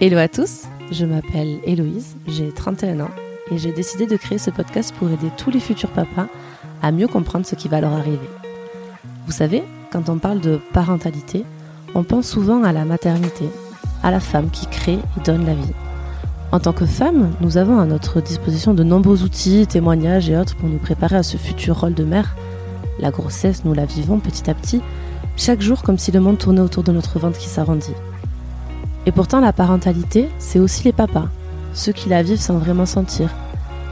Hello à tous, je m'appelle Héloïse, j'ai 31 ans et j'ai décidé de créer ce podcast pour aider tous les futurs papas à mieux comprendre ce qui va leur arriver. Vous savez, quand on parle de parentalité, on pense souvent à la maternité, à la femme qui crée et donne la vie. En tant que femme, nous avons à notre disposition de nombreux outils, témoignages et autres pour nous préparer à ce futur rôle de mère. La grossesse, nous la vivons petit à petit, chaque jour comme si le monde tournait autour de notre ventre qui s'arrondit. Et pourtant, la parentalité, c'est aussi les papas, ceux qui la vivent sans vraiment sentir,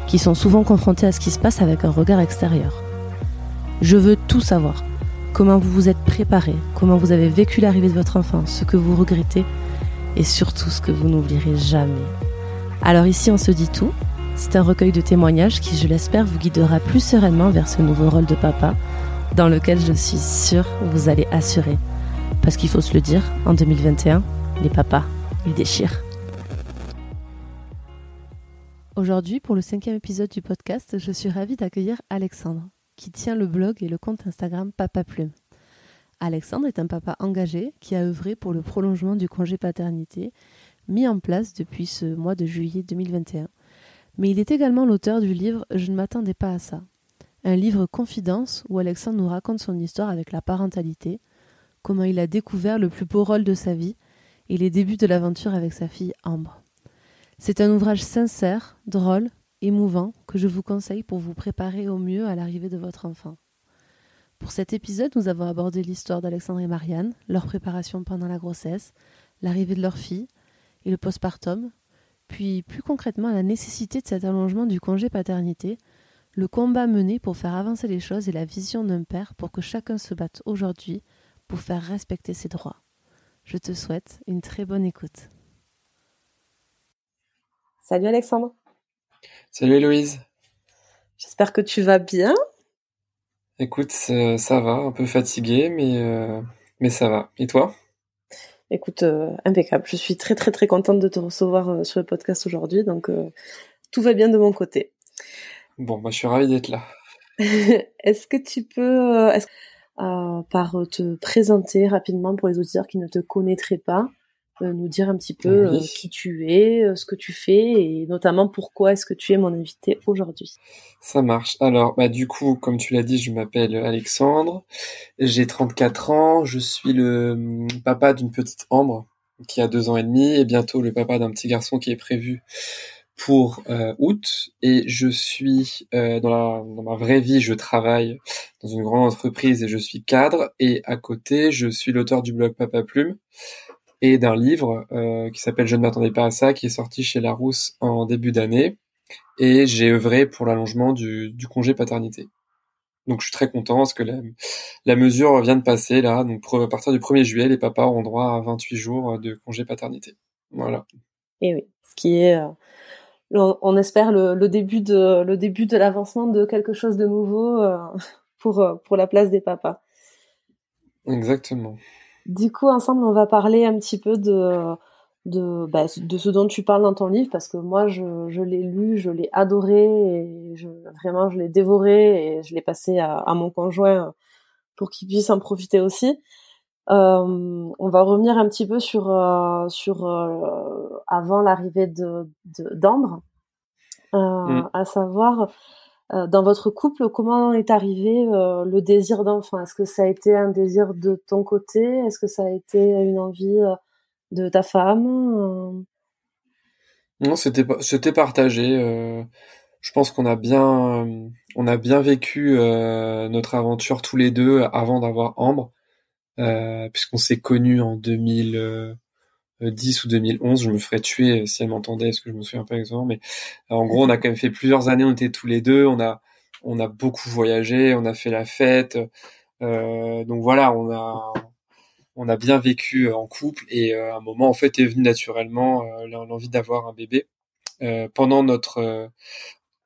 qui sont souvent confrontés à ce qui se passe avec un regard extérieur. Je veux tout savoir. Comment vous vous êtes préparé, comment vous avez vécu l'arrivée de votre enfant, ce que vous regrettez et surtout ce que vous n'oublierez jamais. Alors ici, on se dit tout. C'est un recueil de témoignages qui, je l'espère, vous guidera plus sereinement vers ce nouveau rôle de papa, dans lequel je suis sûre vous allez assurer. Parce qu'il faut se le dire, en 2021, les papas, ils déchirent. Aujourd'hui, pour le cinquième épisode du podcast, je suis ravie d'accueillir Alexandre, qui tient le blog et le compte Instagram Papa Plume. Alexandre est un papa engagé qui a œuvré pour le prolongement du congé paternité mis en place depuis ce mois de juillet 2021. Mais il est également l'auteur du livre Je ne m'attendais pas à ça. Un livre confidence où Alexandre nous raconte son histoire avec la parentalité, comment il a découvert le plus beau rôle de sa vie et les débuts de l'aventure avec sa fille Ambre. C'est un ouvrage sincère, drôle, émouvant que je vous conseille pour vous préparer au mieux à l'arrivée de votre enfant. Pour cet épisode, nous avons abordé l'histoire d'Alexandre et Marianne, leur préparation pendant la grossesse, l'arrivée de leur fille et le postpartum, puis plus concrètement la nécessité de cet allongement du congé paternité, le combat mené pour faire avancer les choses et la vision d'un père pour que chacun se batte aujourd'hui pour faire respecter ses droits. Je te souhaite une très bonne écoute. Salut Alexandre. Salut Héloïse. J'espère que tu vas bien. Écoute, ça va, un peu fatigué, mais, euh, mais ça va. Et toi? Écoute, euh, impeccable. Je suis très très très contente de te recevoir euh, sur le podcast aujourd'hui, donc tout va bien de mon côté. Bon, moi je suis ravie d'être là. est-ce que tu peux, par te présenter rapidement pour les auditeurs qui ne te connaîtraient pas, euh, nous dire un petit peu euh, qui tu es, euh, ce que tu fais et notamment pourquoi est-ce que tu es mon invité aujourd'hui. Ça marche. Alors, bah, du coup, comme tu l'as dit, je m'appelle Alexandre, j'ai 34 ans, je suis le hum, papa d'une petite Ambre qui a deux ans et demi et bientôt le papa d'un petit garçon qui est prévu pour août et je suis dans, la, dans ma vraie vie, je travaille dans une grande entreprise et je suis cadre et à côté, je suis l'auteur du blog Papa Plume et d'un livre euh, qui s'appelle Je ne m'attendais pas à ça, qui est sorti chez Larousse en début d'année. Et j'ai œuvré pour l'allongement du, du, congé paternité. Donc je suis très content parce que la, la mesure vient de passer là. Donc à partir du 1er juillet, les papas auront droit à 28 jours de congé paternité. Voilà. Et oui, ce qui est, euh, on espère le, le, début de le début de l'avancement de quelque chose de nouveau euh, pour pour la place des papas. Exactement. Du coup, ensemble, on va parler un petit peu de, de, bah, de ce dont tu parles dans ton livre, parce que moi, je, je l'ai lu, je l'ai adoré, et je, vraiment, je l'ai dévoré, et je l'ai passé à, à, mon conjoint pour qu'il puisse en profiter aussi. Euh, on va revenir un petit peu sur, euh, sur euh, avant l'arrivée de d'Ambre, mmh. à savoir euh, dans votre couple, comment est arrivé euh, le désir d'enfant Est-ce que ça a été un désir de ton côté? Est-ce que ça a été une envie euh, de ta femme? Non, c'était c'était partagé. je pense qu'on a bien on a bien vécu notre aventure tous les deux avant d'avoir Ambre, puisqu'on s'est connus en 2000. 10 ou 2011, je me ferais tuer euh, si elle m'entendait, est-ce que je me souviens pas exactement, mais euh, en gros, on a quand même fait plusieurs années, on était tous les deux, on a, on a beaucoup voyagé, on a fait la fête, euh, donc voilà, on a, on a bien vécu en couple et à un moment, en fait, est venu naturellement l'envie d'avoir un bébé. pendant notre,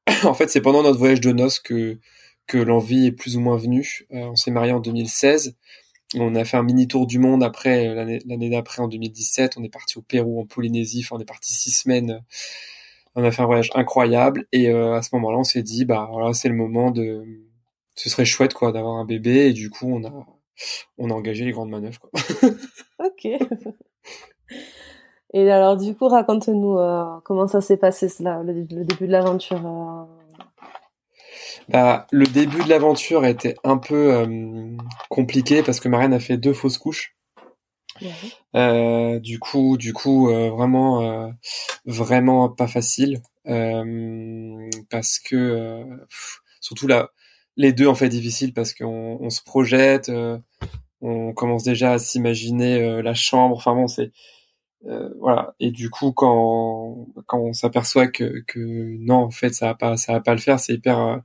en fait, c'est pendant notre voyage de noces que que l'envie est plus ou moins venue. on s'est marié en 2016 on a fait un mini tour du monde après euh, l'année d'après en 2017. On est parti au Pérou, en Polynésie. Enfin, on est parti six semaines. On a fait un voyage incroyable. Et euh, à ce moment-là, on s'est dit, bah voilà, c'est le moment de. Ce serait chouette quoi d'avoir un bébé. Et du coup, on a on a engagé les grandes manœuvres. Quoi. ok. Et alors, du coup, raconte-nous comment ça s'est passé, cela, le, début de l'aventure. Bah, le début de l'aventure était un peu compliqué parce que Marianne a fait deux fausses couches. Euh, du coup, du coup, euh, vraiment, euh, vraiment pas facile parce que surtout là, les deux en fait difficiles parce qu'on on se projette, on commence déjà à s'imaginer la chambre. Enfin bon, c'est voilà. Et du coup, quand quand on s'aperçoit que que non, en fait, ça va pas, ça va pas le faire, c'est hyper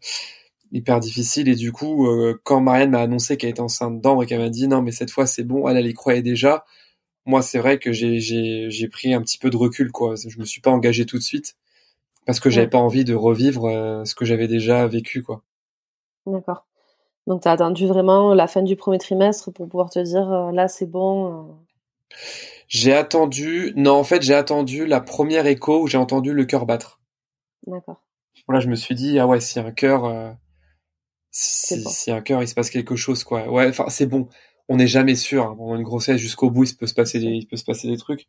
hyper difficile. Et du coup euh, quand Marianne m'a annoncé qu'elle était enceinte d'Ambre et qu'elle m'a dit non mais cette fois c'est bon elle elle y croyait déjà moi c'est vrai que j'ai j'ai j'ai pris un petit peu de recul quoi. Je me suis pas engagé tout de suite parce que j'avais pas envie de revivre euh, ce que j'avais déjà vécu quoi. D'accord. Donc tu as attendu vraiment la fin du premier trimestre pour pouvoir te dire euh, là c'est bon j'ai attendu non en fait j'ai attendu la première écho où j'ai entendu le cœur battre. D'accord. Voilà je me suis dit ah ouais si un cœur si, un cœur il se passe quelque chose quoi. Ouais enfin c'est bon. On n'est jamais sûr hein. pendant une grossesse jusqu'au bout il peut se passer des, il peut se passer des trucs.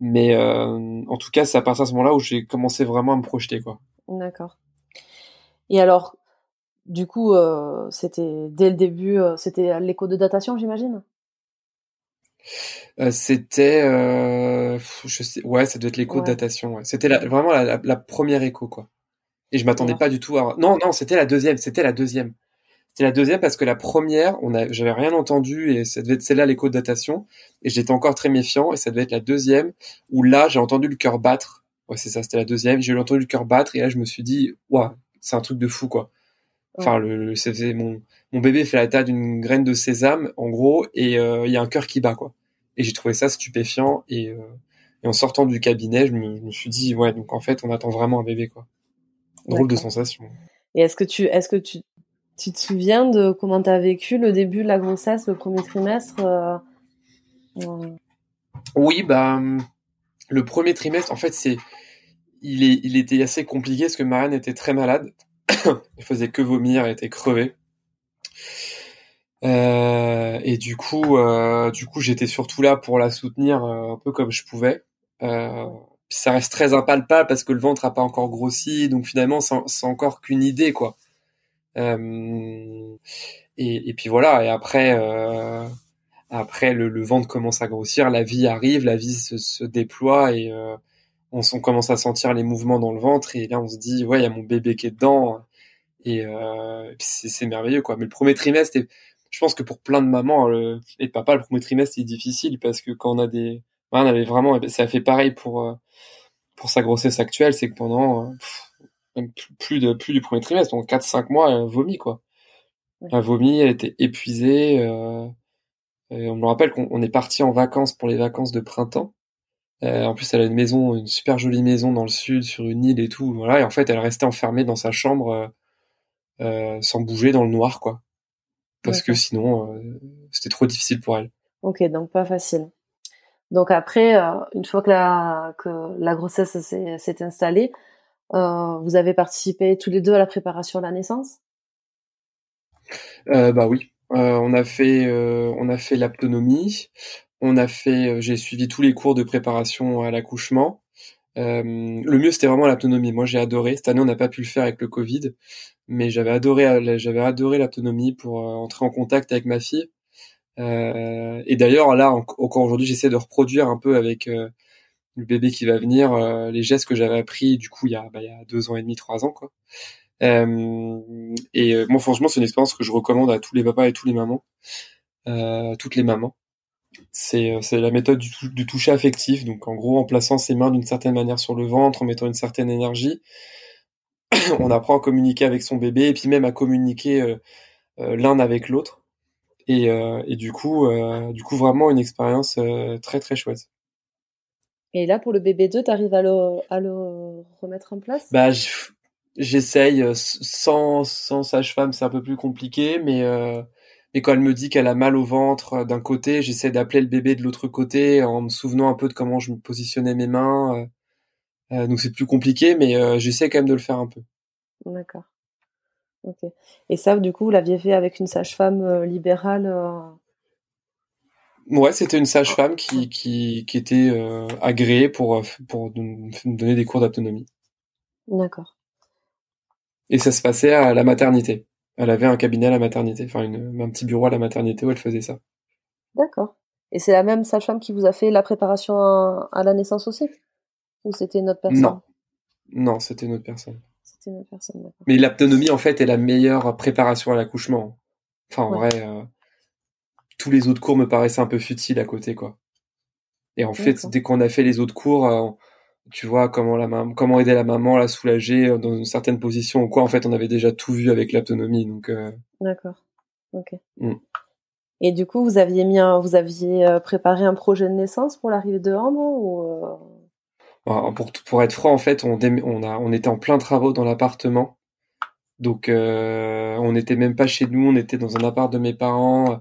Mais euh, en tout cas c'est à partir de ce moment-là où j'ai commencé vraiment à me projeter quoi. D'accord. Et alors du coup euh, c'était dès le début euh, c'était l'écho de datation j'imagine? C'était je sais ouais ça doit être l'écho de datation ouais. c'était vraiment la, la première écho quoi et je m'attendais pas du tout à. Non, non, c'était la deuxième. C'était la deuxième. C'était la deuxième parce que la première, on a, j'avais rien entendu et ça devait être celle-là l'écho de datation et j'étais encore très méfiant et ça devait être la deuxième où là j'ai entendu le cœur battre. Ouais, c'est ça, c'était la deuxième. J'ai entendu le cœur battre et là je me suis dit, waouh, c'est un truc de fou quoi. Enfin, le, c'est mon mon bébé fait la taille d'une graine de sésame en gros et euh, il y a un cœur qui bat quoi. Et j'ai trouvé ça stupéfiant et, euh, et en sortant du cabinet, je me, je me suis dit ouais donc en fait on attend vraiment un bébé quoi. Drôle de sensation. Et est-ce que tu, est-ce que tu, tu te souviens de comment tu as vécu le début de la grossesse, le premier trimestre euh, euh? Oui, bah, le premier trimestre, en fait, c'est, il, est, il était assez compliqué parce que Marianne était très malade. elle faisait que vomir, elle était crevée. Euh, et du coup, du coup, j'étais surtout là pour la soutenir un peu comme je pouvais ça reste très impalpable parce que le ventre a pas encore grossi, donc finalement c'est encore qu'une idée quoi. Euh, et, et, puis voilà, et après euh, après le, ventre commence à grossir, la vie arrive, la vie se, se déploie et euh, on, on, commence à sentir les mouvements dans le ventre et là on se dit ouais il y a mon bébé qui est dedans et, euh, c'est merveilleux quoi. Mais le premier trimestre, je pense que pour plein de mamans et de papa le premier trimestre est difficile parce que quand on a des on avait vraiment ça a fait pareil pour euh, pour sa grossesse actuelle, c'est que pendant euh, plus de plus du premier trimestre, donc 4-5 mois, elle vomit quoi. Elle vomit, elle était épuisée. Euh, on me rappelle qu'on est parti en vacances pour les vacances de printemps. Euh, en plus, elle a une maison, une super jolie maison dans le sud, sur une île et tout. Voilà, et en fait, elle restait enfermée dans sa chambre, euh, sans bouger dans le noir, quoi. Parce que sinon, c'était trop difficile pour elle. Ok, donc pas facile. Donc après, euh, une fois que la, que la grossesse s'est installée, euh, vous avez participé tous les deux à la préparation de la naissance? Euh, Bah oui, euh, on a fait, euh, on a fait l'aptonomie, on a fait, j'ai suivi tous les cours de préparation à l'accouchement. le mieux c'était vraiment l'aptonomie. Moi j'ai adoré. Cette année on n'a pas pu le faire avec le Covid, mais j'avais adoré, j'avais adoré l'aptonomie pour entrer en contact avec ma fille. Euh, et d'ailleurs, là, encore aujourd'hui, j'essaie de reproduire un peu avec euh, le bébé qui va venir euh, les gestes que j'avais appris du coup il y a, bah, deux ans et demi, trois ans, quoi. et moi, franchement, c'est une expérience que je recommande à tous les papas et tous les mamans, toutes les mamans. C'est c'est la méthode du, du toucher affectif. Donc, en gros, en plaçant ses mains d'une certaine manière sur le ventre, en mettant une certaine énergie, on apprend à communiquer avec son bébé et puis même à communiquer l'un avec l'autre. Et, euh, et du coup, euh, du coup, vraiment une expérience euh, très très chouette. Et là, pour le bébé 2, tu arrives à le, à le remettre en place? Bah, j'essaye sans, sans sage-femme, c'est un peu plus compliqué, mais euh, mais quand elle me dit qu'elle a mal au ventre d'un côté, j'essaie d'appeler le bébé de l'autre côté en me souvenant un peu de comment je me positionnais mes mains. Euh, donc c'est plus compliqué, mais j'essaie quand même de le faire un peu. D'accord. Et ça, du coup, vous l'aviez fait avec une sage-femme euh, libérale euh Ouais, c'était une sage-femme qui, qui, qui était euh, agréée pour, pour nous donner des cours d'autonomie. D'accord. Et ça se passait à la maternité. Elle avait un cabinet à la maternité, enfin une, un petit bureau à la maternité où elle faisait ça. D'accord. Et c'est la même sage-femme qui vous a fait la préparation à, la naissance aussi? Ou c'était une autre personne? Non. Non, c'était une autre personne. C'était une autre personne, d'accord. Mais l'autonomie, en fait, est la meilleure préparation à l'accouchement. Enfin, en vrai, euh, tous les autres cours me paraissaient un peu futiles à côté, quoi. Et en fait, dès qu'on a fait les autres cours, euh, tu vois comment la maman, comment aider la maman à la soulager euh, dans une certaine position ou quoi. En fait, on avait déjà tout vu avec l'autonomie, donc. D'accord. Ok. Mm. Et du coup, vous aviez mis, vous aviez préparé un projet de naissance pour l'arrivée de Ambre ou pour, pour être franc, en fait, on, on, a, on était en plein travaux dans l'appartement. Donc, euh, on n'était même pas chez nous, on était dans un appart de mes parents.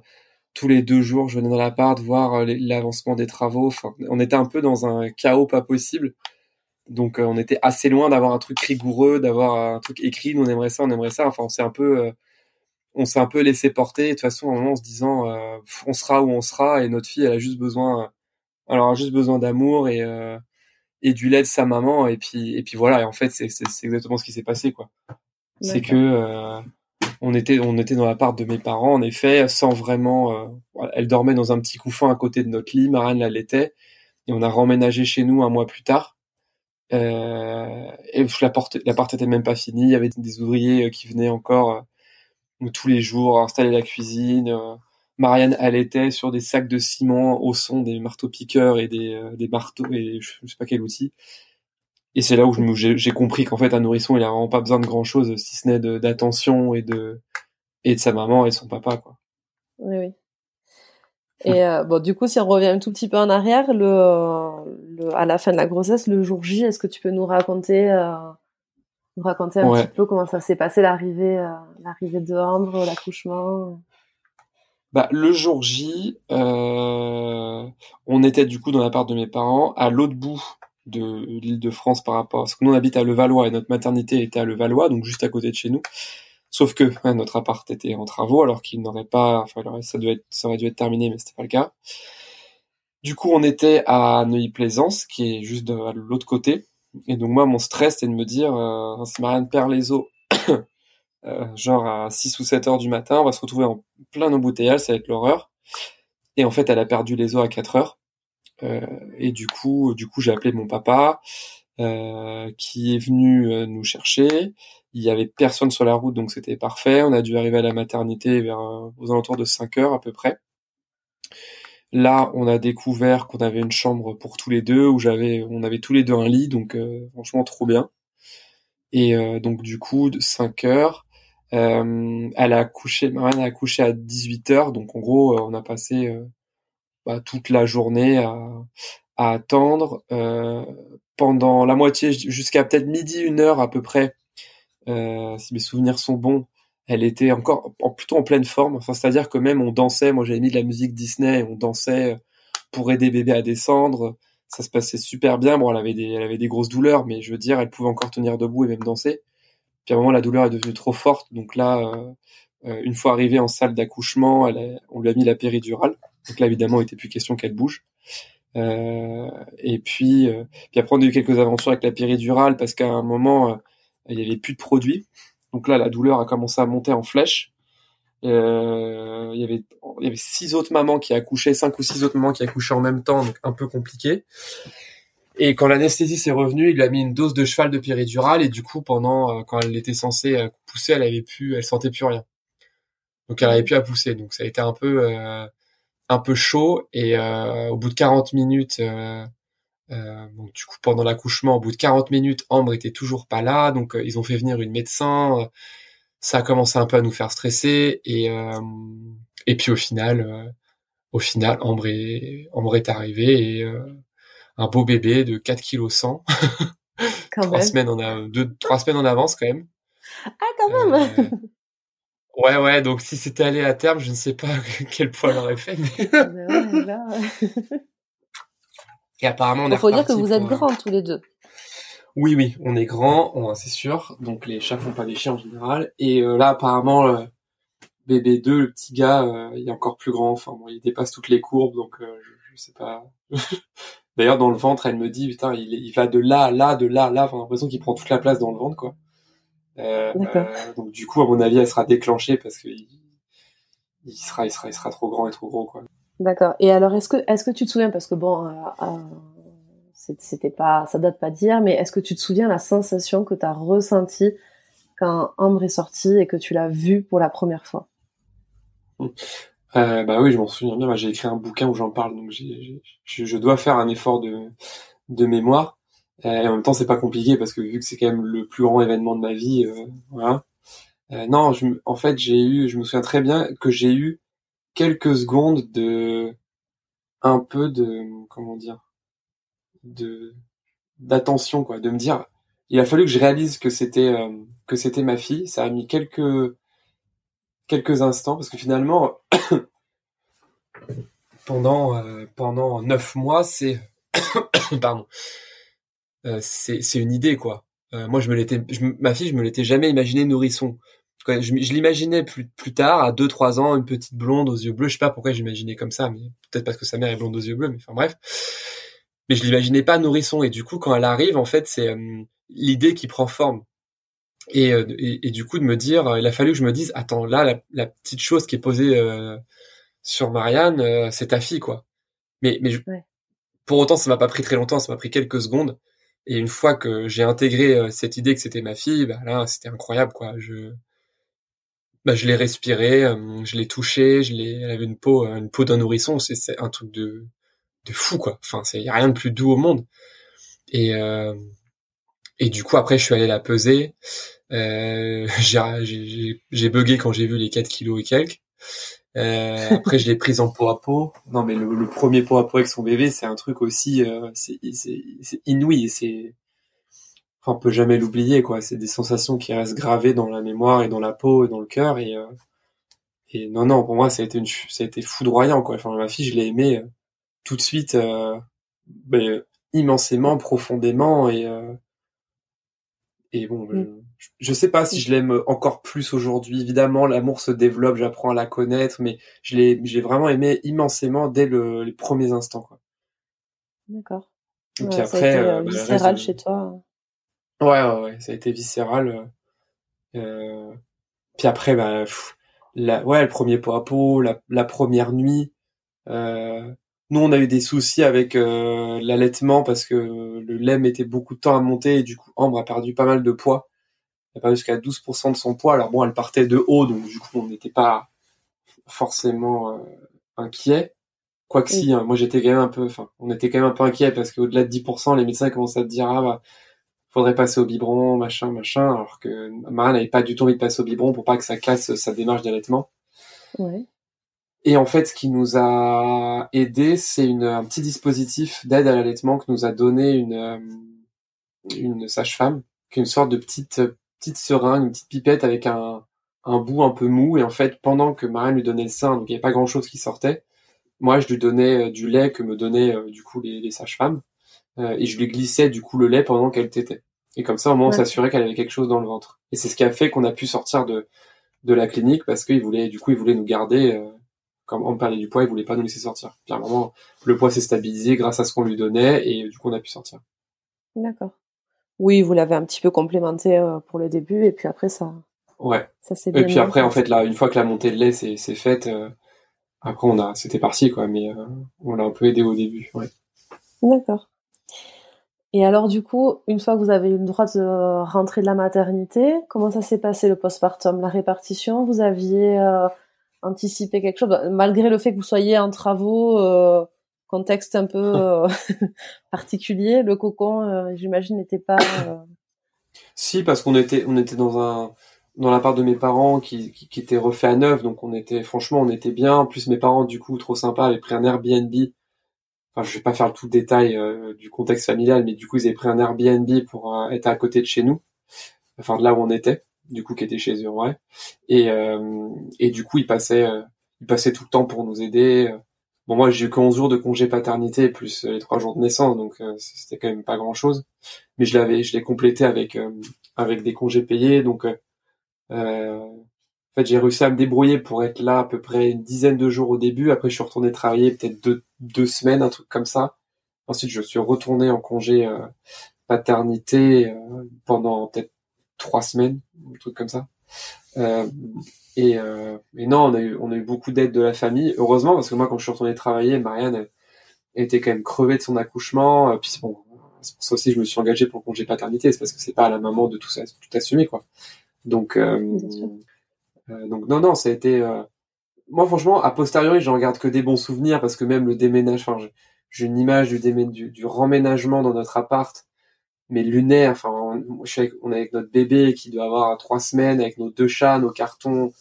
Tous les deux jours, je venais dans l'appart voir euh, l'avancement des travaux. Enfin, on était un peu dans un chaos pas possible. Donc, euh, on était assez loin d'avoir un truc rigoureux, d'avoir un truc écrit. Nous, on aimerait ça, on aimerait ça. Enfin, on s'est un peu, on s'est un peu laissé porter. De toute façon, en se disant, on sera où on sera, et notre fille, elle a juste besoin, elle a juste besoin d'amour et et du lait de sa maman et puis et puis voilà et en fait c'est c'est exactement ce qui s'est passé quoi c'est que euh, on était on était dans l'appart de mes parents en effet sans vraiment euh, elle dormait dans un petit couffin à côté de notre lit Marine la laitait et on a remménagé chez nous un mois plus tard euh, et l'appart l'appart était même pas fini il y avait des ouvriers euh, qui venaient encore euh, tous les jours installer la cuisine Marianne allaitait sur des sacs de ciment au son des marteaux piqueurs et des, euh, des marteaux et je, sais pas quel outil. Et c'est là où j'ai compris qu'en fait un nourrisson il a vraiment pas besoin de grand chose si ce n'est d'attention et de et de sa maman et son papa quoi. Oui oui. Et euh, bon du coup si on revient un tout petit peu en arrière le, le à la fin de la grossesse le jour J est-ce que tu peux nous raconter euh, nous raconter un petit peu comment ça s'est passé l'arrivée euh, l'arrivée de Ambre l'accouchement? Bah, le jour J, euh, on était du coup dans l'appart de mes parents, à l'autre bout de l'île de France par rapport à ce que nous on habite à Levallois et notre maternité était à Levallois, donc juste à côté de chez nous. Sauf que notre appart était en travaux alors qu'il n'aurait pas, enfin ça, devait être, aurait dû être terminé mais c'était pas le cas. Du coup on était à Neuilly-Plaisance qui est juste de, l'autre côté. Et donc moi mon stress c'était de me dire euh, si Marianne perd les os euh, genre à 6 ou 7 heures du matin, on va se retrouver en plein embouteillage, ça va être l'horreur. Et en fait, elle a perdu les os à 4 heures. Euh, et du coup, du coup, j'ai appelé mon papa, qui est venu nous chercher. Il y avait personne sur la route, donc c'était parfait. On a dû arriver à la maternité vers aux alentours de 5 heures à peu près. Là, on a découvert qu'on avait une chambre pour tous les deux, où j'avais, on avait tous les deux un lit, donc franchement trop bien. Et donc du coup, 5 heures, euh, elle a accouché, Marianne a accouché à 18h, donc en gros, euh, on a passé euh, bah, toute la journée à, à attendre. Euh, pendant la moitié, jusqu'à peut-être midi, une heure à peu près, si mes souvenirs sont bons, elle était encore en, plutôt en pleine forme. Enfin, c'est-à-dire que même on dansait, moi j'avais mis de la musique Disney, on dansait pour aider bébé à descendre. Ça se passait super bien. Bon, elle avait des, elle avait des grosses douleurs, mais je veux dire, elle pouvait encore tenir debout et même danser. Puis à un moment, la douleur est devenue trop forte. Donc là, euh, euh, une fois arrivée en salle d'accouchement, on lui a mis la péridurale. Donc là, évidemment, il n'était plus question qu'elle bouge. Euh, et puis, puis après, on a eu quelques aventures avec la péridurale parce qu'à un moment, il n'y avait plus de produits. Donc là, la douleur a commencé à monter en flèche. Euh, il y avait il y avait six autres mamans qui accouchaient, cinq ou six autres mamans qui accouchaient en même temps, donc un peu compliqué. Et quand l'anesthésie s'est revenue, il lui a mis une dose de cheval de péridurale et du coup, pendant euh, quand elle était censée euh, pousser, elle avait plus, elle sentait plus rien. Donc elle avait plus à pousser. Donc ça a été un peu euh, un peu chaud et au bout de 40 minutes, donc du coup pendant l'accouchement, au bout de 40 minutes, Ambre était toujours pas là. Donc ils ont fait venir une médecin. ça a commencé un peu à nous faire stresser et et puis au final, au final, Ambre est Ambre est arrivée et un beau bébé de 4 kg 100. trois semaines en a, deux, trois semaines en avance quand même. Ah quand même. Euh, ouais ouais donc si c'était allé à terme je ne sais pas quel poids elle aurait fait. Mais... Et apparemment on Il faut dire que vous êtes grands tous les deux. Oui oui on est grands c'est sûr donc les chats font pas des chiens en général et euh, là apparemment euh, bébé 2, le petit gars, il est encore plus grand. Enfin, bon, il dépasse toutes les courbes, donc je, je sais pas. D'ailleurs, dans le ventre, elle me dit, putain, il, il va de là à là, de là à là. Enfin, l'impression qu'il prend toute la place dans le ventre, quoi. Euh, donc du coup, à mon avis, elle sera déclenchée parce que il, sera, il sera, il sera trop grand et trop gros, quoi. D'accord. Et alors, est-ce que, est-ce que tu te souviens, parce que bon, euh, euh, c'était pas, ça date pas d'hier, mais est-ce que tu te souviens la sensation que tu as ressentie quand Ambre est sorti et que tu l'as vu pour la première fois? Euh, Bah oui, je m'en souviens bien. J'ai écrit un bouquin où j'en parle, donc j'ai, je dois faire un effort de, de mémoire. Et en même temps, c'est pas compliqué parce que vu que c'est quand même le plus grand événement de ma vie, euh, voilà. Euh, non, je, en fait, j'ai eu, je me souviens très bien que j'ai eu quelques secondes de, un peu de, comment dire, de, d'attention quoi, de me dire, il a fallu que je réalise que c'était, euh, que c'était ma fille. Ça a mis quelques, quelques instants parce que finalement, pendant, euh, pendant neuf mois, c'est, pardon euh, c'est une idée quoi. Moi je me l'étais, ma fille je me l'étais jamais imaginé nourrisson. Je, je l'imaginais plus, plus tard à 2-3 ans une petite blonde aux yeux bleus. Je sais pas pourquoi j'imaginais comme ça, mais peut-être parce que sa mère est blonde aux yeux bleus. Mais enfin bref. Mais je l'imaginais pas nourrisson et du coup quand elle arrive en fait c'est euh, l'idée qui prend forme. Et, et, du coup de me dire, il a fallu que je me dise, attends là la, petite chose qui est posée sur Marianne, c'est ta fille quoi. Mais mais pour autant ça m'a pas pris très longtemps, ça m'a pris quelques secondes. Et une fois que j'ai intégré euh, cette idée que c'était ma fille, bah là, c'était incroyable, quoi. Je, bah, je l'ai respiré, euh, je l'ai touché, je l'ai, elle avait une peau, euh, une peau d'un nourrisson, c'est un truc de, de fou, quoi. Enfin, c'est y a rien de plus doux au monde. Et et du coup, après, je suis allé la peser. Euh, j'ai bugué quand j'ai vu les 4 kilos et quelques. Euh, après, je l'ai prise en peau à peau. Non, mais le, premier peau à peau avec son bébé, c'est un truc aussi, euh, c'est inouï. C'est, on peut jamais l'oublier, quoi. C'est des sensations qui restent gravées dans la mémoire et dans la peau et dans le cœur. Et, euh, et non, non, pour moi, ça a été une, ça a été foudroyant, quoi. Enfin, ma fille, je l'ai aimée euh, tout de suite, euh, ben, immensément, profondément et et bon, mm. je, sais pas si je l'aime encore plus aujourd'hui. Évidemment, l'amour se développe, j'apprends à la connaître, mais je l'ai, j'ai vraiment aimé immensément dès le, les premiers instants, quoi. D'accord. Et puis après, ça a été, euh, bah, viscéral chez toi. Ouais, ouais, ouais, ça a été viscéral. Euh... Puis après, bah, la, ouais, le premier pot à pot, la, la première nuit. Euh, nous, on a eu des soucis avec euh, l'allaitement parce que le lait mettait beaucoup de temps à monter et du coup, Ambre a perdu pas mal de poids. Elle a perdu jusqu'à 12% de son poids. Alors bon, elle partait de haut, donc du coup, on n'était pas forcément euh, inquiet. Quoique si, hein, moi j'étais quand même un peu, enfin, on était quand même un peu inquiet parce qu'au-delà de 10%, les médecins commencent à te dire ah bah faudrait passer au biberon, machin, machin, alors que Marianne n'avait pas du tout envie de passer au biberon pour pas que ça casse sa démarche d'allaitement. Ouais. Et en fait, ce qui nous a aidé, c'est un petit dispositif d'aide à l'allaitement que nous a donné une, euh, une sage-femme, qui est une sorte de petite, petite seringue, une petite pipette avec un, un bout un peu mou. Et en fait, pendant que Marianne lui donnait le sein, donc il n'y avait pas grand-chose qui sortait, moi, je lui donnais euh, du lait que me donnaient euh, du coup les, les sages-femmes, et je lui glissais du coup le lait pendant qu'elle tétait. Et comme ça, au moins, on s'assurait qu'elle avait quelque chose dans le ventre. Et c'est ce qui a fait qu'on a pu sortir de, de la clinique parce qu'il voulait, du coup, il voulait nous garder comme on parlait du poids, il voulait pas nous laisser sortir. Puis à un moment, le poids s'est stabilisé grâce à ce qu'on lui donnait et du coup on a pu sortir. D'accord. Oui, vous l'avez un petit peu complémenté euh, pour le début et puis après ça. Ouais. Ça c'est. Et puis après, en fait, là, une fois que la montée de lait c'est faite, euh, après on a, c'était parti quoi, mais euh, on l'a un peu aidé au début. Ouais. D'accord. Et alors du coup, une fois que vous avez eu le droit de rentrer de la maternité, comment ça s'est passé le postpartum, la répartition? Vous aviez anticiper quelque chose, bah, malgré le fait que vous soyez en travaux, euh, contexte un peu euh, particulier, le cocon, euh, j'imagine, n'était pas. Si, parce qu'on était, on était dans un, dans la part de mes parents qui, qui, était refait à neuf, donc on était, franchement, on était bien. En plus, mes parents, du coup, trop sympa, avaient pris un Airbnb. Enfin, je vais pas faire tout le détail du contexte familial, mais du coup, ils avaient pris un Airbnb pour être à côté de chez nous, enfin de là où on était du coup qui était chez eux ouais. Et euh, et du coup il passait euh, il passait tout le temps pour nous aider. Bon moi j'ai eu que 11 jours de congé paternité plus les trois jours de naissance donc euh, c'était quand même pas grand chose mais je l'avais je l'ai complété avec avec des congés payés donc enfin fait, j'ai réussi à me débrouiller pour être là à peu près une dizaine de jours au début. Après, je suis retourné travailler peut-être deux, deux semaines, un truc comme ça. Ensuite, je suis retourné en congé euh, paternité euh, pendant peut-être trois semaines, un truc comme ça. Euh, et, euh, et, non, on a eu, on a eu beaucoup d'aide de la famille, heureusement, parce que moi, quand je suis retourné travailler, Marianne était quand même crevée de son accouchement. puis bon, c'est pour ça aussi que je me suis engagé pour le congé paternité, c'est parce que c'est pas à la maman de tout ça, tout assumer, quoi. Donc, euh, donc non, non, ça a été. Euh, moi, franchement, a posteriori, j'en garde que des bons souvenirs parce que même le déménagement, j'ai une image du, du, du dans notre appart, mais lunaire. Enfin, on, je avec, est avec notre bébé qui doit avoir trois semaines, avec nos deux chats, nos cartons,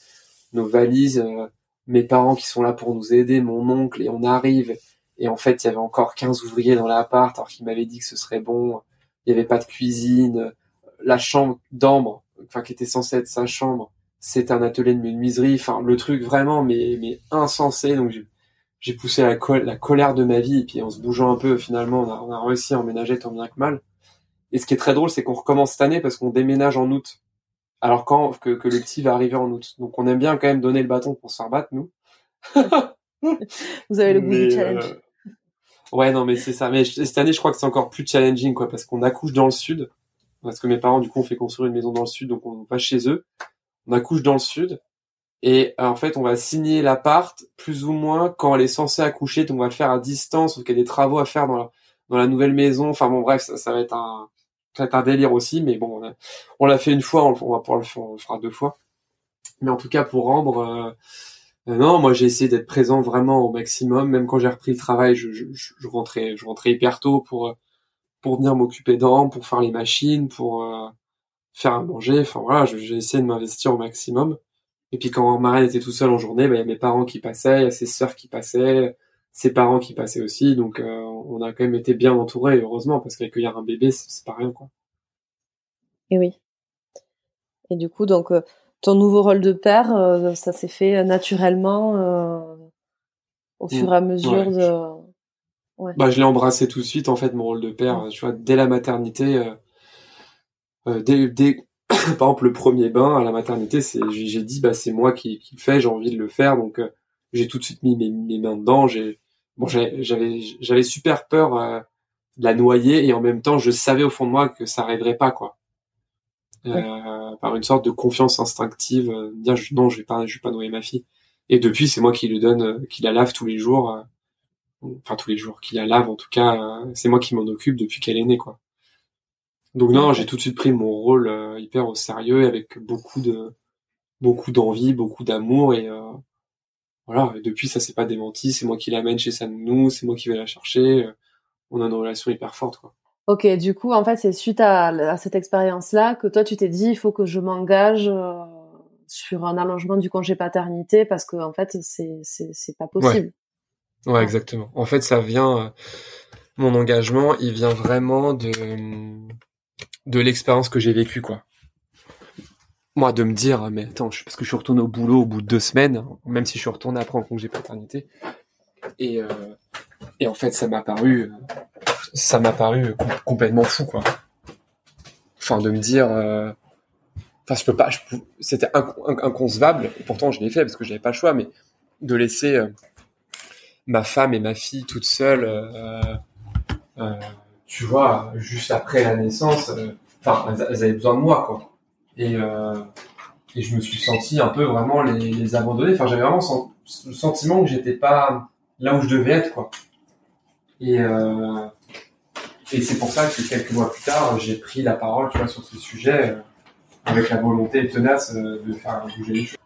nos valises, euh, mes parents qui sont là pour nous aider, mon oncle, et on arrive. Et en fait, il y avait encore 15 ouvriers dans l'appart, alors qu'ils m'avaient dit que ce serait bon. Il n'y avait pas de cuisine. La chambre d'Ambre, enfin, qui était censée être sa chambre, c'est un atelier de menuiserie, enfin le truc vraiment mais mais insensé. Donc j'ai poussé la, la colère de ma vie et puis en se bougeant un peu finalement on a, on a réussi à emménager tant bien que mal. Et ce qui est très drôle c'est qu'on recommence cette année parce qu'on déménage en août. Alors quand que, que le petit va arriver en août. Donc on aime bien quand même donner le bâton pour se faire battre nous. Vous avez le goût du challenge. Euh, ouais non mais c'est ça. Mais cette année je crois que c'est encore plus challenging quoi parce qu'on accouche dans le sud. Parce que mes parents du coup ont fait construire une maison dans le sud donc on va chez eux on accouche dans le sud. Et euh, en fait on va signer l'appart plus ou moins quand elle est censée accoucher. Donc on va le faire à distance ou qu'il y a des travaux à faire dans la nouvelle maison. Enfin bon bref ça, va être un ça va être un délire aussi. Mais bon on l'a fait une fois. On, va pouvoir le faire on le fera deux fois. Mais en tout cas pour rendre euh, euh, non moi j'ai essayé d'être présent vraiment au maximum. Même quand j'ai repris le travail je, je, je, rentrais je hyper tôt pour pour venir m'occuper d'Ambre pour faire les machines pour faire à manger. Enfin voilà, j'ai essayé de m'investir au maximum. Et puis quand Marianne était tout seul en journée, bah, il y a mes parents qui passaient, il y a ses sœurs qui passaient, ses parents qui passaient aussi. Donc euh, on a quand même été bien entourés, heureusement, parce qu'accueillir un bébé, c'est pas rien quoi. Et oui. Et du coup, donc euh, ton nouveau rôle de père, euh, ça s'est fait naturellement au fur et à mesure de. Ouais. Bah, je l'ai embrassé tout de suite en fait mon rôle de père. Tu vois, dès la maternité euh, dès, dès par exemple le premier bain à la maternité, c'est j'ai dit bah c'est moi qui, qui le fais, j'ai envie de le faire, donc euh, j'ai tout de suite mis mes, mes mains dedans. J'ai bon j'avais j'avais super peur euh, de la noyer et en même temps je savais au fond de moi que ça arriverait pas quoi. Euh, par une sorte de confiance instinctive, dire non je vais pas je vais pas noyer ma fille. Et depuis c'est moi qui lui donne, qui la lave tous les jours, enfin tous les jours, qui la lave en tout cas, c'est moi qui m'en occupe depuis qu'elle est née quoi. Donc non, j'ai tout de suite pris mon rôle euh, hyper au sérieux avec beaucoup de beaucoup d'envie, beaucoup d'amour et euh, voilà. Et depuis ça s'est pas démenti. C'est moi qui l'amène chez sa nounou, c'est moi qui vais la chercher. Euh, on a une relation hyper forte quoi. Ok, du coup en fait c'est suite à, cette expérience-là que toi tu t'es dit il faut que je m'engage sur un allongement du congé paternité parce que en fait c'est c'est c'est pas possible. Ouais. ouais. exactement. En fait ça vient mon engagement il vient vraiment de de l'expérience que j'ai vécue, quoi. Moi, de me dire, mais attends, je, parce que je suis retourné au boulot au bout de deux semaines, même si je suis retourné après en congé paternité. Et, euh, et en fait, ça m'a paru, ça m'a paru complètement fou, quoi. Enfin, de me dire, euh, enfin, je peux pas, c'était inconcevable. Et pourtant, je l'ai fait parce que j'avais pas le choix, mais de laisser euh, ma femme et ma fille toutes seules, euh, tu vois, juste après la naissance, euh, enfin, elles, avaient besoin de moi, quoi. Et, euh, et je me suis senti un peu vraiment les, abandonner. Enfin, j'avais vraiment le sentiment que j'étais pas là où je devais être, quoi. Et, euh, et c'est pour ça que quelques mois plus tard, j'ai pris la parole, tu vois, sur ce sujet, avec la volonté tenace de faire bouger les choses.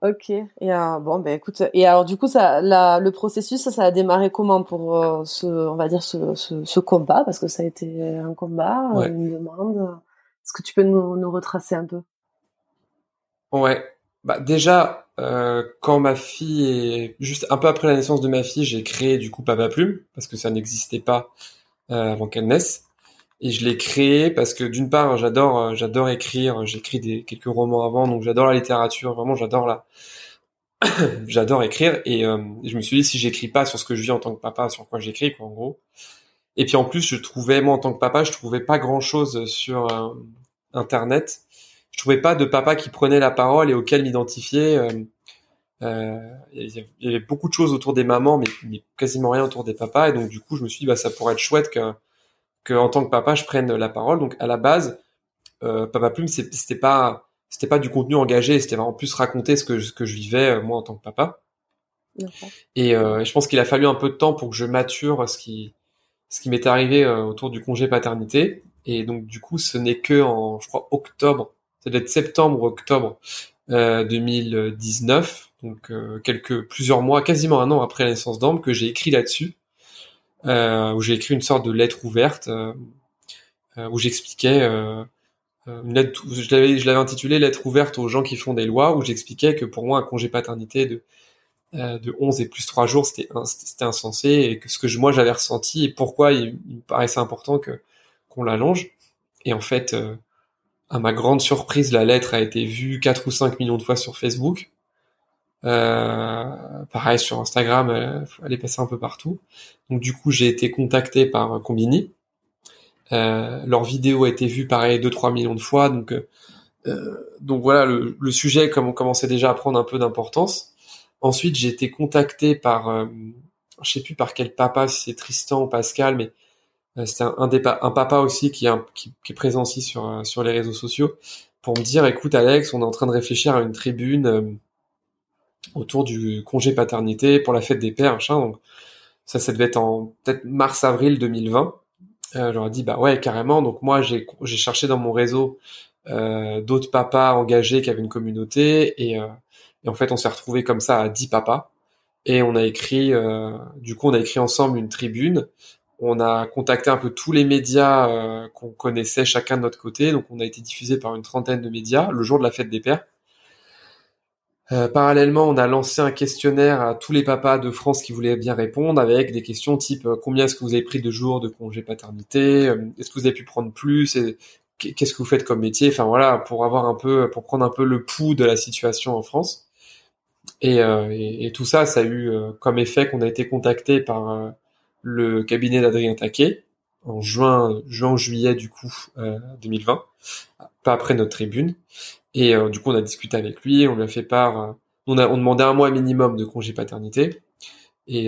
Ok. Et euh, bon, ben écoute. Et alors du coup, ça, la, le processus, ça, ça a démarré comment pour euh, ce, on va dire ce, ce, ce, combat, parce que ça a été un combat, une demande. Est-ce que tu peux nous, nous retracer un peu? Ouais. Bah déjà, euh, quand ma fille est juste un peu après la naissance de ma fille, j'ai créé du coup Papa Plume parce que ça n'existait pas euh, avant qu'elle naisse. Et je l'ai créé parce que d'une part, j'adore, euh, j'adore écrire. J'écris des quelques romans avant, donc j'adore la littérature. Vraiment, j'adore la, j'adore écrire. Et euh, je me suis dit, si j'écris pas sur ce que je vis en tant que papa, sur quoi j'écris, quoi, en gros. Et puis en plus, je trouvais, moi en tant que papa, je trouvais pas grand chose sur euh, Internet. je trouvais pas de papa qui prenait la parole et auquel m'identifier. Euh, il y avait beaucoup de choses autour des mamans, mais, quasiment rien autour des papas. Et donc du coup, je me suis dit, bah ça pourrait être chouette que, que en tant que papa, je prenne la parole. Donc à la base, euh, Papa Plume, c'était pas c'était pas du contenu engagé, c'était vraiment plus raconter ce que ce que je vivais moi en tant que papa. Et euh, je pense qu'il a fallu un peu de temps pour que je mature ce qui ce qui m'est arrivé euh, autour du congé paternité. Et donc du coup, ce n'est que en je crois octobre, ça doit être septembre ou octobre euh, 2019, donc euh, quelques plusieurs mois, quasiment un an après la naissance d'Ambre, que j'ai écrit là-dessus, euh, où j'ai écrit une sorte de lettre ouverte où j'expliquais une lettre, je l'avais je l'avais intitulé lettre ouverte aux gens qui font des lois, où j'expliquais que pour moi un congé paternité de euh, de 11 et plus 3 jours, c'était c'était insensé et que ce que je, moi j'avais ressenti et pourquoi il, me paraissait important que qu'on l'allonge. Et en fait, euh, à ma grande surprise, la lettre a été vue 4 ou 5 millions de fois sur Facebook. Euh, pareil sur Instagram, elle, est passée un peu partout. Donc du coup, j'ai été contacté par Combini. Euh, leur vidéo a été vue pareil 2-3 millions de fois. Donc euh, donc voilà, le, sujet comme on commençait déjà à prendre un peu d'importance. Ensuite, j'ai été contacté par, euh, je sais plus par quel papa, si c'est Tristan ou Pascal, mais euh, c'est un, papa aussi qui, est présent aussi sur, euh, sur les réseaux sociaux, pour me dire, écoute Alex, on est en train de réfléchir à une tribune euh, autour du congé paternité pour la fête des pères, machin. Donc ça, ça devait être en peut-être mars-avril 2020. Euh, J'aurais dit, bah ouais, carrément. Donc moi, j'ai cherché dans mon réseau euh, d'autres papas engagés qui avaient une communauté et et en fait, on s'est retrouvé comme ça à 10 papas. Et on a écrit, euh, du coup, on a écrit ensemble une tribune. On a contacté un peu tous les médias euh, qu'on connaissait chacun de notre côté. Donc, on a été diffusé par une trentaine de médias le jour de la fête des pères. Euh, parallèlement, on a lancé un questionnaire à tous les papas de France qui voulaient bien répondre avec des questions type euh, combien est-ce que vous avez pris de jours de congé paternité, euh, est-ce que vous avez pu prendre plus, et qu'est-ce que vous faites comme métier, enfin voilà, pour avoir un peu, pour prendre un peu le pouls de la situation en France. Euh, et, et, tout ça, ça a eu euh, comme effet qu'on a été contacté par le cabinet d'Adrien Taquet en juin, juin juillet du coup 2020, pas après notre tribune. Et du coup, on a discuté avec lui, on lui a fait part, on a on demandait un mois minimum de congé paternité. Et,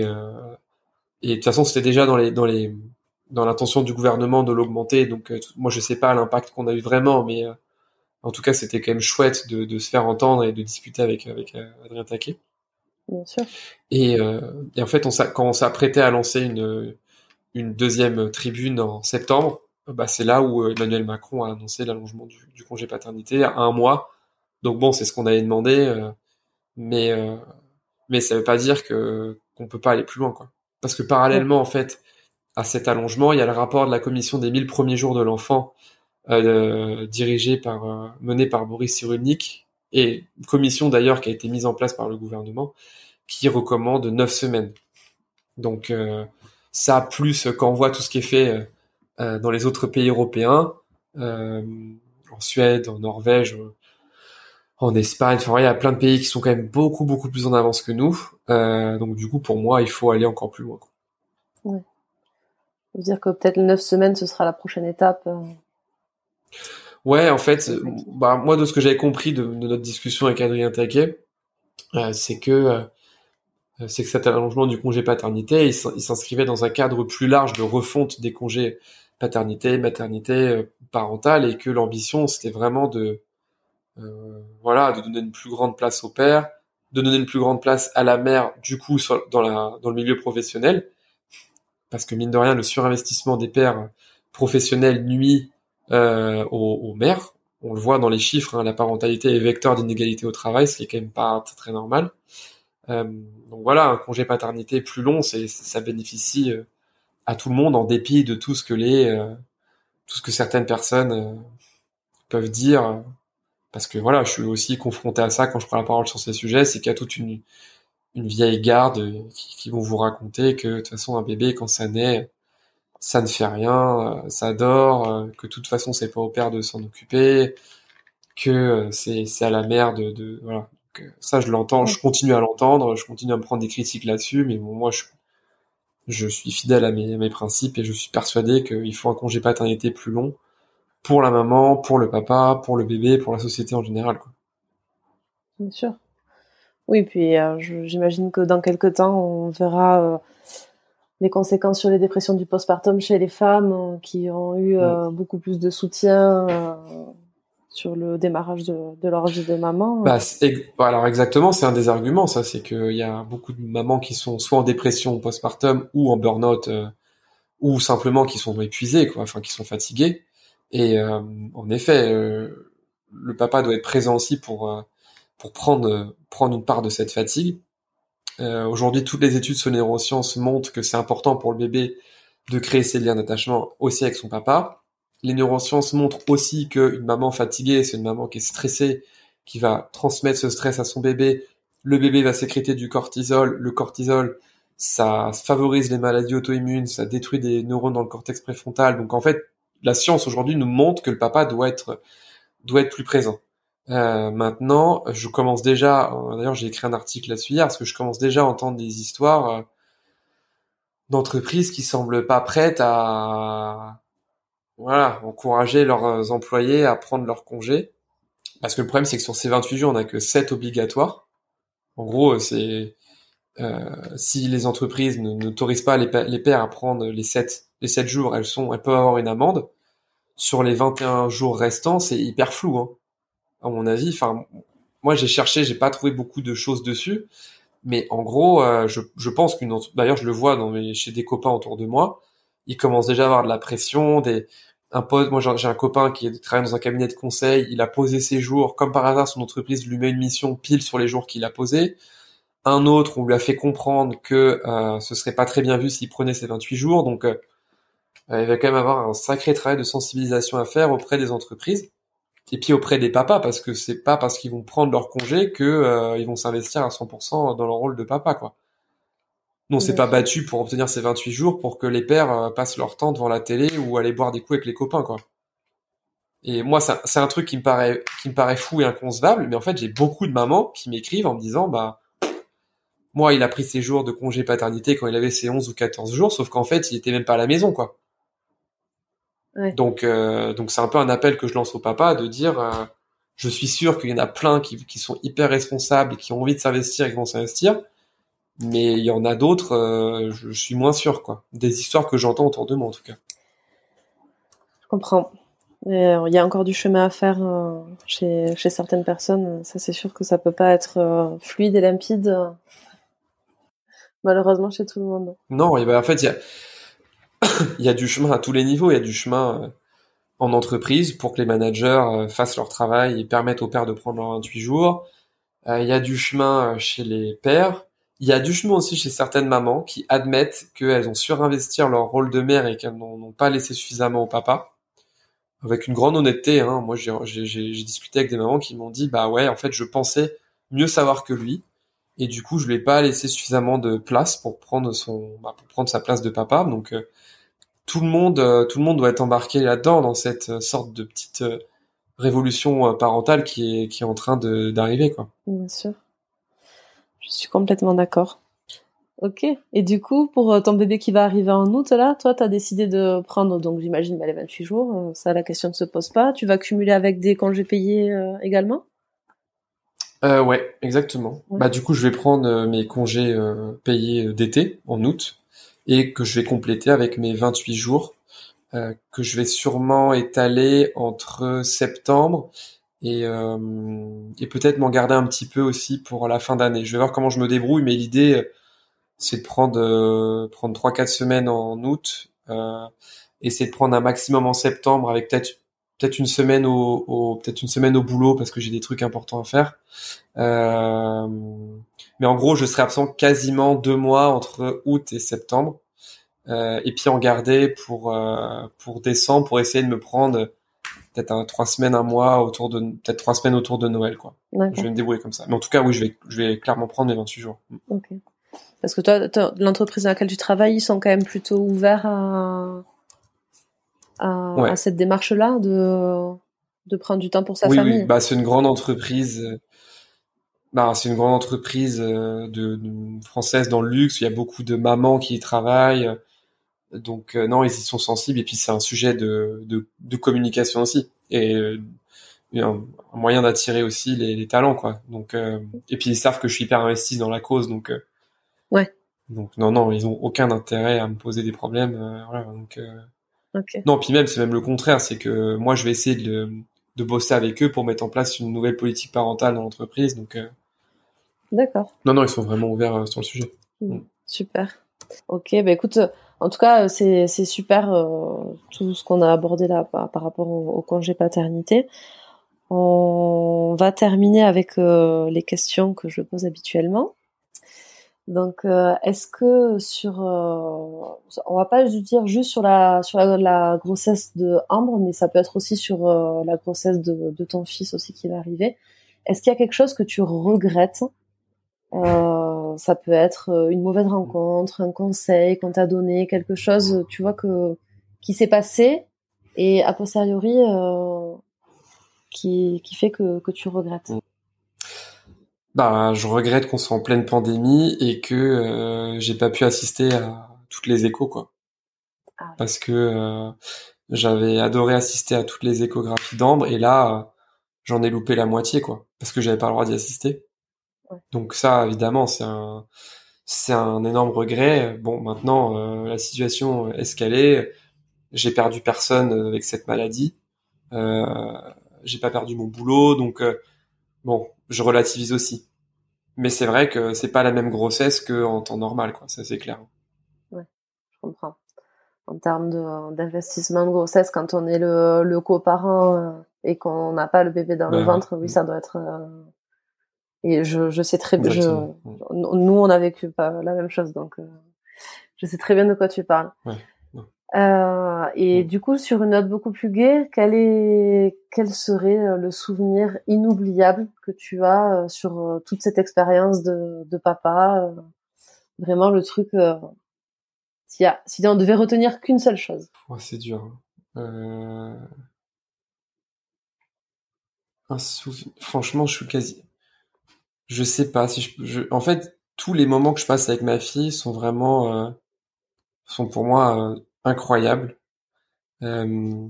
et de toute façon, c'était déjà dans les dans les dans l'intention du gouvernement de l'augmenter. Donc moi, je sais pas l'impact qu'on a eu vraiment, mais en tout cas, c'était quand même chouette de, de, se faire entendre et de discuter avec, avec euh, Adrien Taquet. Bien sûr. Et, euh, et en fait, on quand on s'apprêtait à lancer une, une deuxième tribune en septembre, bah, c'est là où euh, Emmanuel Macron a annoncé l'allongement du, congé paternité à un mois. Donc bon, c'est ce qu'on avait demandé, euh, mais euh, mais ça veut pas dire que qu'on peut pas aller plus loin, quoi. Parce que parallèlement, en fait, à cet allongement, il y a le rapport de la commission des 1000 premiers jours de l'enfant euh, dirigé par euh, par Boris Cyrulnik et commission d'ailleurs qui a été mise en place par le gouvernement qui recommande neuf semaines. Donc ça plus quand voit tout ce qui est fait dans les autres pays européens, en Suède, en Norvège, en Espagne, enfin il y a plein de pays qui sont quand même beaucoup beaucoup plus en avance que nous. donc du coup pour moi il faut aller encore plus loin. Quoi. Ouais. Dire que peut-être neuf semaines ce sera la prochaine étape. Ouais, en fait, bah, moi, de ce que j'avais compris de, de, notre discussion avec Adrien Taquet, euh, c'est que euh, c'est que cet allongement du congé paternité, il s'inscrivait dans un cadre plus large de refonte des congés paternité, maternité, euh, parentale, et que l'ambition, c'était vraiment de euh, voilà, de donner une plus grande place au père, de donner une plus grande place à la mère, du coup, dans la dans le milieu professionnel, parce que mine de rien, le surinvestissement des pères professionnels nuit euh, aux, mères. On le voit dans les chiffres, hein, la parentalité est vecteur d'inégalité au travail, ce qui est quand même pas très normal. Euh, donc voilà, un congé paternité plus long, c'est ça bénéficie euh, à tout le monde en dépit de tout ce que les euh, tout ce que certaines personnes euh, peuvent dire. Parce que voilà, je suis aussi confronté à ça quand je prends la parole sur ces sujets, c'est qu'il y a toute une, une vieille garde qui, qui, vont vous raconter que de toute façon un bébé quand ça naît, ça ne fait rien, euh, ça dort, euh, que de toute façon c'est pas au père de s'en occuper, que c'est c'est à la mère de, de voilà. Ça je l'entends, je continue à l'entendre, je continue à me prendre des critiques là-dessus, mais bon moi je je suis fidèle à mes, mes principes et je suis persuadé qu'il faut un congé paternité plus long pour la maman, pour le papa, pour le bébé, pour la société en général. Quoi. Bien sûr. Oui, puis euh, j'imagine que dans quelques temps, on verra euh, les conséquences sur les dépressions du postpartum chez les femmes euh, qui ont eu beaucoup plus de soutien sur le démarrage de, leur vie de maman. Bah, alors exactement, c'est un des arguments, ça, c'est qu'il y a beaucoup de mamans qui sont soit en dépression postpartum ou en burn-out ou simplement qui sont épuisées, quoi, enfin qui sont fatiguées. Et euh, en effet, euh, le papa doit être présent aussi pour euh, pour prendre prendre une part de cette fatigue. Aujourd'hui, toutes les études sur les neurosciences montrent que c'est important pour le bébé de créer ces liens d'attachement aussi avec son papa. Les neurosciences montrent aussi qu'une maman fatiguée, c'est une maman qui est stressée, qui va transmettre ce stress à son bébé. Le bébé va sécréter du cortisol. Le cortisol, ça favorise les maladies auto-immunes, ça détruit des neurones dans le cortex préfrontal. Donc en fait, la science aujourd'hui nous montre que le papa doit être doit être plus présent. Euh, maintenant, je commence déjà. Euh, d'ailleurs, j'ai écrit un article là-dessus hier parce que je commence déjà à entendre des histoires euh, d'entreprises qui semblent pas prêtes à voilà encourager leurs employés à prendre leur congé. Parce que le problème, c'est que sur ces 28 jours, on n'a que 7 obligatoires. En gros, c'est euh, si les entreprises n'autorisent pas les, les, pères à prendre les 7 les 7 jours, elles sont elles peuvent avoir une amende. Sur les 21 jours restants, c'est hyper flou hein, à mon avis. Enfin moi j'ai cherché, j'ai pas trouvé beaucoup de choses dessus, mais en gros, euh, je, je pense qu'une d'ailleurs je le vois dans mes, chez des copains autour de moi, ils commencent déjà à avoir de la pression, des un pote, moi j'ai un copain qui travaille dans un cabinet de conseil, il a posé ses jours, comme par hasard son entreprise lui met une mission pile sur les jours qu'il a posé un autre, on lui a fait comprendre que euh, ce serait pas très bien vu s'il prenait ses 28 jours. Donc, euh, il va quand même avoir un sacré travail de sensibilisation à faire auprès des entreprises et puis auprès des papas, parce que c'est pas parce qu'ils vont prendre leur congé que euh, ils vont s'investir à 100% dans leur rôle de papa, quoi. Non, c'est pas battu pour obtenir ces 28 jours pour que les pères euh, passent leur temps devant la télé ou aller boire des coups avec les copains, quoi. Et moi, c'est un truc qui me paraît qui me paraît fou et inconcevable, mais en fait, j'ai beaucoup de mamans qui m'écrivent en me disant, bah moi, il a pris ses jours de congé paternité quand il avait ses 11 ou 14 jours, sauf qu'en fait, il était même pas à la maison, quoi. Donc, euh, donc c'est un peu un appel que je lance au papa de dire, euh, je suis sûr qu'il y en a plein qui, qui sont hyper responsables et qui ont envie de s'investir et qui vont s'investir, mais il y en a d'autres, euh, je, suis moins sûr, quoi. Des histoires que j'entends autour de moi, en tout cas. Je comprends. Il y a encore du chemin à faire chez, chez certaines personnes. Ça, c'est sûr que ça peut pas être fluide et limpide malheureusement chez tout le monde. Non, et ben, en fait, il y a, y a du chemin à tous les niveaux. Il y a du chemin euh, en entreprise pour que les managers euh, fassent leur travail et permettent aux pères de prendre leurs 28 jours. Euh, il y a du chemin chez les pères. Il y a du chemin aussi chez certaines mamans qui admettent qu'elles ont surinvesti leur rôle de mère et qu'elles n'ont pas laissé suffisamment au papa. Avec une grande honnêteté, hein. moi j'ai discuté avec des mamans qui m'ont dit bah ouais en fait je pensais mieux savoir que lui et du coup je lui ai pas laissé suffisamment de place pour prendre son bah, pour prendre sa place de papa donc euh, tout le monde euh, tout le monde doit être embarqué là-dedans dans cette euh, sorte de petite révolution parentale qui est qui est en train d'arriver quoi. Bien sûr. Je suis complètement d'accord. Ok. Et du coup, pour ton bébé qui va arriver en août, là, toi, tu as décidé de prendre, donc j'imagine, bah, les 28 jours. Ça, la question ne se pose pas. Tu vas cumuler avec des congés payés également? Euh, ouais, exactement. Bah du coup, je vais prendre euh, mes congés euh, payés euh, d'été en août et que je vais compléter avec mes 28 jours que je vais sûrement étaler entre septembre et, et peut-être m'en garder un petit peu aussi pour la fin d'année. Je vais voir comment je me débrouille, mais l'idée c'est de prendre prendre trois quatre semaines en août, et c'est de prendre un maximum en septembre avec peut-être peut-être une semaine au, au peut-être une semaine au boulot parce que j'ai des trucs importants à faire. Euh, mais en gros, je serai absent quasiment deux mois entre août et septembre, euh, et puis en garder pour euh, pour décembre pour essayer de me prendre peut-être trois semaines, un mois autour de peut-être trois semaines autour de Noël quoi. Je vais me débrouiller comme ça. Mais en tout cas, oui, je vais je vais clairement prendre mes 28 jours. Ok. Parce que toi, l'entreprise dans laquelle tu travailles, ils sont quand même plutôt ouverts à à, cette démarche-là de, de prendre du temps pour sa famille. Oui, bah, c'est une grande entreprise. Bah, c'est une grande entreprise euh, de, française dans le luxe. Il y a beaucoup de mamans qui y travaillent. Donc non, ils y sont sensibles et puis c'est un sujet de, de, de communication aussi et un, moyen d'attirer aussi les, les, talents quoi. Donc et puis ils savent que je suis hyper investi dans la cause donc ouais. Donc non non, ils ont aucun intérêt à me poser des problèmes voilà donc non, puis même, c'est même le contraire, c'est que moi, je vais essayer de, de, bosser avec eux pour mettre en place une nouvelle politique parentale dans l'entreprise. Donc, euh, d'accord. Non, non, ils sont vraiment ouverts euh, sur le sujet. Mmh. Super. Ok, bah écoute, en tout cas, c'est c'est super euh, tout ce qu'on a abordé là par, rapport au, congé paternité. On va terminer avec les questions que je pose habituellement. Donc, euh, est-ce que sur, euh, on va pas dire juste sur la sur la, grossesse de Ambre, mais ça peut être aussi sur euh, la grossesse de, de, ton fils aussi qui va arriver. Est-ce qu'il y a quelque chose que tu regrettes Ça peut être une mauvaise rencontre, un conseil qu'on t'a donné, quelque chose, tu vois que qui s'est passé et a posteriori qui qui fait que que tu regrettes. Bah, je regrette qu'on soit en pleine pandémie et que euh, j'ai pas pu assister à toutes les échos, quoi. Ah Parce que euh, j'avais adoré assister à toutes les échographies d'Ambre et là, j'en ai loupé la moitié, quoi. Parce que j'avais pas le droit d'y assister. Donc ça, évidemment, c'est un c'est un énorme regret. Bon, maintenant, euh, la situation est. J'ai perdu personne avec cette maladie. j'ai pas perdu mon boulot, donc bon, je relativise aussi. Mais c'est vrai que c'est pas la même grossesse qu'en temps normal, quoi. Ça, c'est clair. Ouais, je comprends. En termes d'investissement de, grossesse, quand on est le, le coparent euh, et qu'on n'a pas le bébé dans le ben, ventre, oui, ça doit être. Euh, et je, je sais très bien. Nous, on a vécu pas la même chose, donc euh, je sais très bien de quoi tu parles. Ouais. Euh, et du coup, sur une note beaucoup plus gaie, quel est, quel serait euh, le souvenir inoubliable que tu as euh, sur toute cette expérience de, de papa Vraiment le truc. si, si on devait retenir qu'une seule chose? c'est dur. Hein. Un souvenir. Franchement, je suis quasi. Je sais pas si je, En fait, tous les moments que je passe avec ma fille sont vraiment sont pour moi incroyable. Euh,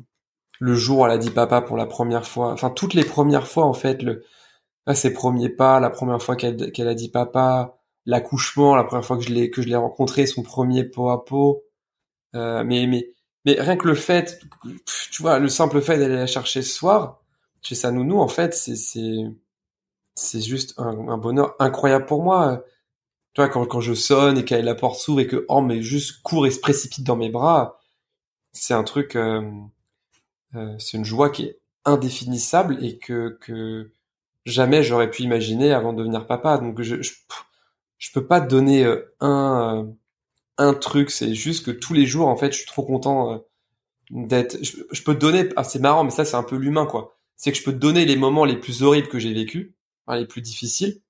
le jour où elle a dit papa pour la première fois, enfin toutes les premières fois en fait, le, ses premiers pas, la première fois qu'elle qu'elle a dit papa, l'accouchement, la première fois que je l'ai que je l'ai rencontré, son premier pot à pot. Euh, mais mais mais rien que le fait, tu vois, le simple fait d'aller la chercher ce soir chez sa nounou, en fait, c'est c'est c'est juste un, bonheur incroyable pour moi. Tu vois, quand, quand je sonne et qu'elle la porte s'ouvre et que oh mais juste court et se précipite dans mes bras, c'est un truc, euh, euh, c'est une joie qui est indéfinissable et que que jamais j'aurais pu imaginer avant de devenir papa. Donc je je, peux pas te donner euh, un un truc. C'est juste que tous les jours en fait, je suis trop content d'être. Je, je, peux te donner. Ah, c'est marrant, mais ça c'est un peu l'humain quoi. C'est que je peux te donner les moments les plus horribles que j'ai vécu, les plus difficiles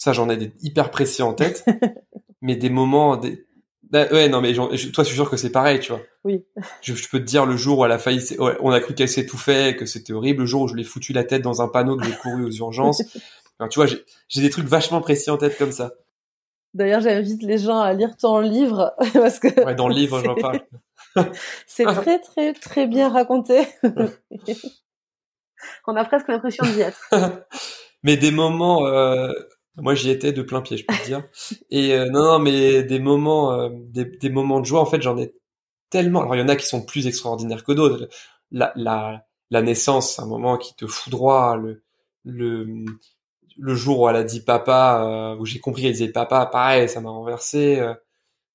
ça, j'en ai des hyper précis en tête. mais des moments, des... Bah, ouais, non, mais toi, je suis sûr que c'est pareil, tu vois. Oui. Je, peux te dire le jour où elle a failli, on a cru qu'elle s'étouffait, que c'était horrible. Le jour où je l'ai foutu la tête dans un panneau, que j'ai couru aux urgences. tu vois, j'ai des trucs vachement précis en tête comme ça. D'ailleurs, j'invite les gens à lire ton livre parce que. Ouais, dans le livre, j'en parle. c'est très, très, très bien raconté. on a presque l'impression d'y être. Mais des moments, euh, moi, j'y étais de plein pied, je peux dire. Et euh, non, non, mais des moments, euh, des, des, moments de joie, en fait, j'en ai tellement. Alors, il y en a qui sont plus extraordinaires que d'autres. La, la, la naissance, un moment qui te foudroie. Le, le, le jour où elle a dit papa, euh, où j'ai compris qu'elle disait papa, pareil, ça m'a renversé.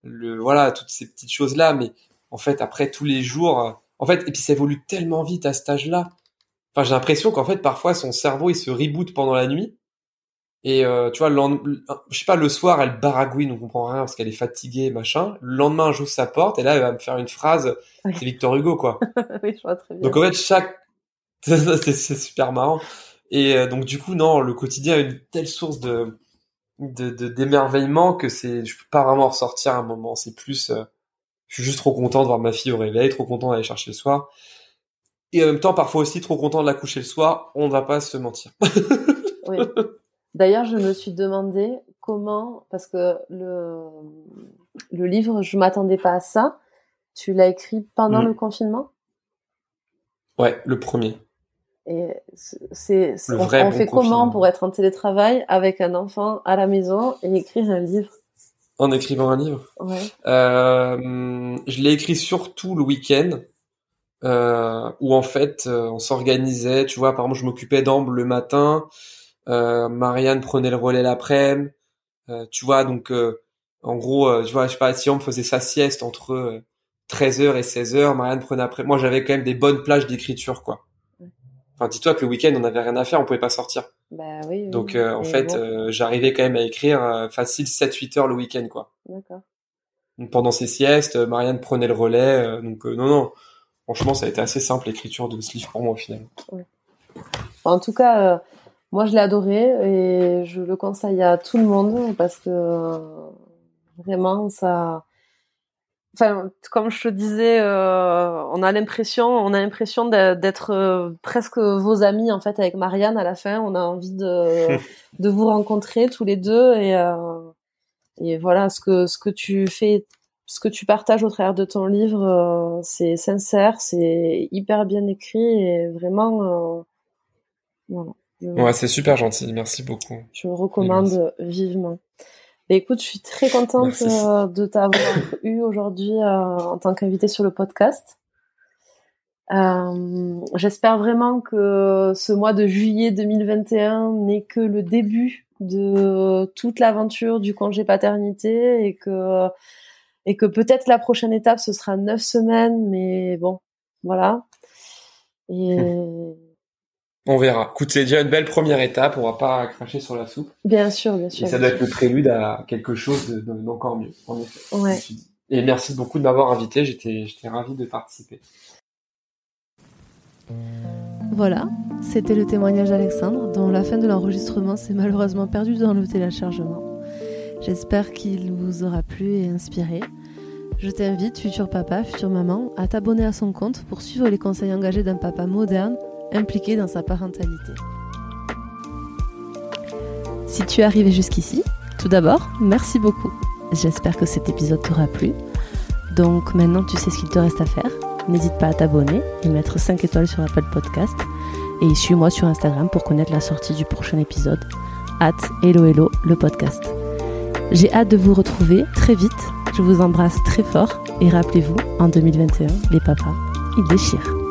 le, voilà, toutes ces petites choses là. Mais en fait, après tous les jours, en fait, et puis ça évolue tellement vite à cet âge-là. Enfin, j'ai l'impression qu'en fait, parfois, son cerveau, il se reboot pendant la nuit et euh, tu vois, le je sais pas, le soir, elle baragouine, on comprend rien parce qu'elle est fatiguée, machin. Le lendemain, j'ouvre sa porte et là, elle va me faire une phrase. C'est Victor Hugo, quoi. oui, je vois très bien. Donc en fait, chaque, c'est super marrant. Et euh, donc du coup, non, le quotidien a une telle source de de d'émerveillement que c'est, je peux pas vraiment ressortir un moment. C'est plus, euh, je suis juste trop content de voir ma fille au réveil, trop content d'aller chercher le soir. Et en même temps, parfois aussi trop content de la coucher le soir. On ne va pas se mentir. oui. D'ailleurs, je me suis demandé comment, parce que le, le livre, je m'attendais pas à ça. Tu l'as écrit pendant Mm. le confinement? Ouais, le premier. Et c'est, on, vrai on bon fait comment pour être en télétravail avec un enfant à la maison et écrire un livre? En écrivant un livre? Ouais. Euh, je l'ai écrit surtout le week-end, euh, où en fait euh, on s'organisait. Tu vois, par exemple, je m'occupais d'Ambre le matin, euh, Marianne prenait le relais l'après-midi. Euh, tu vois, donc euh, en gros, euh, tu vois, je sais pas, si Ambre faisait sa sieste entre euh, 13h et 16h, Marianne prenait après. Moi, j'avais quand même des bonnes plages d'écriture, quoi. Enfin, dis-toi que le week-end, on n'avait rien à faire, on pouvait pas sortir. Bah oui. oui. Donc, euh, en fait, bon, euh, j'arrivais quand même à écrire euh, facile 7-8 heures le week-end, quoi. D'accord. Donc, pendant ses siestes, Marianne prenait le relais. euh, donc, euh, non, non. Franchement, ça a été assez simple l'écriture de ce livre pour moi, au final. En tout cas, euh, moi je l'ai adoré et je le conseille à tout le monde parce que euh, vraiment ça. Enfin, comme je te disais, euh, on a l'impression, on a l'impression d'être presque vos amis en fait avec Marianne à la fin. On a envie de de vous rencontrer tous les deux et et voilà ce que ce que tu fais, ce que tu partages au travers de ton livre, euh, c'est sincère, c'est hyper bien écrit et vraiment. euh, voilà. Ouais, c'est super gentil. Merci beaucoup. je le recommande vivement. Mais écoute, je suis très contente euh, de t'avoir eu aujourd'hui en tant qu'invité sur le podcast. J'espère vraiment que ce mois de juillet 2021 n'est que le début de toute l'aventure du congé paternité et que et que peut-être la prochaine étape ce sera neuf semaines, mais bon, voilà. Et On verra. Écoute, c'est déjà une belle première étape. On va pas cracher sur la soupe. bien sûr, bien sûr. Et ça doit être le prélude à quelque chose de- de- d'encore mieux, en effet. Ouais. Et merci beaucoup de m'avoir invité. J'étais, j'étais ravi de participer. Voilà, c'était le témoignage d'Alexandre, dont la fin de l'enregistrement s'est malheureusement perdue dans le téléchargement. J'espère qu'il vous aura plu et inspiré. Je t'invite, futur papa, future maman, à t'abonner à son compte pour suivre les conseils engagés d'un papa moderne impliqué dans sa parentalité. Si tu es arrivé jusqu'ici, tout d'abord, merci beaucoup. J'espère que cet épisode t'aura plu. Donc maintenant tu sais ce qu'il te reste à faire. N'hésite pas à t'abonner et mettre 5 étoiles sur Apple Podcast. Et suis-moi sur Instagram pour connaître la sortie du prochain épisode. At Hello Hello, le podcast. J'ai hâte de vous retrouver très vite. Je vous embrasse très fort et rappelez-vous, en 2021, les papas, ils déchirent.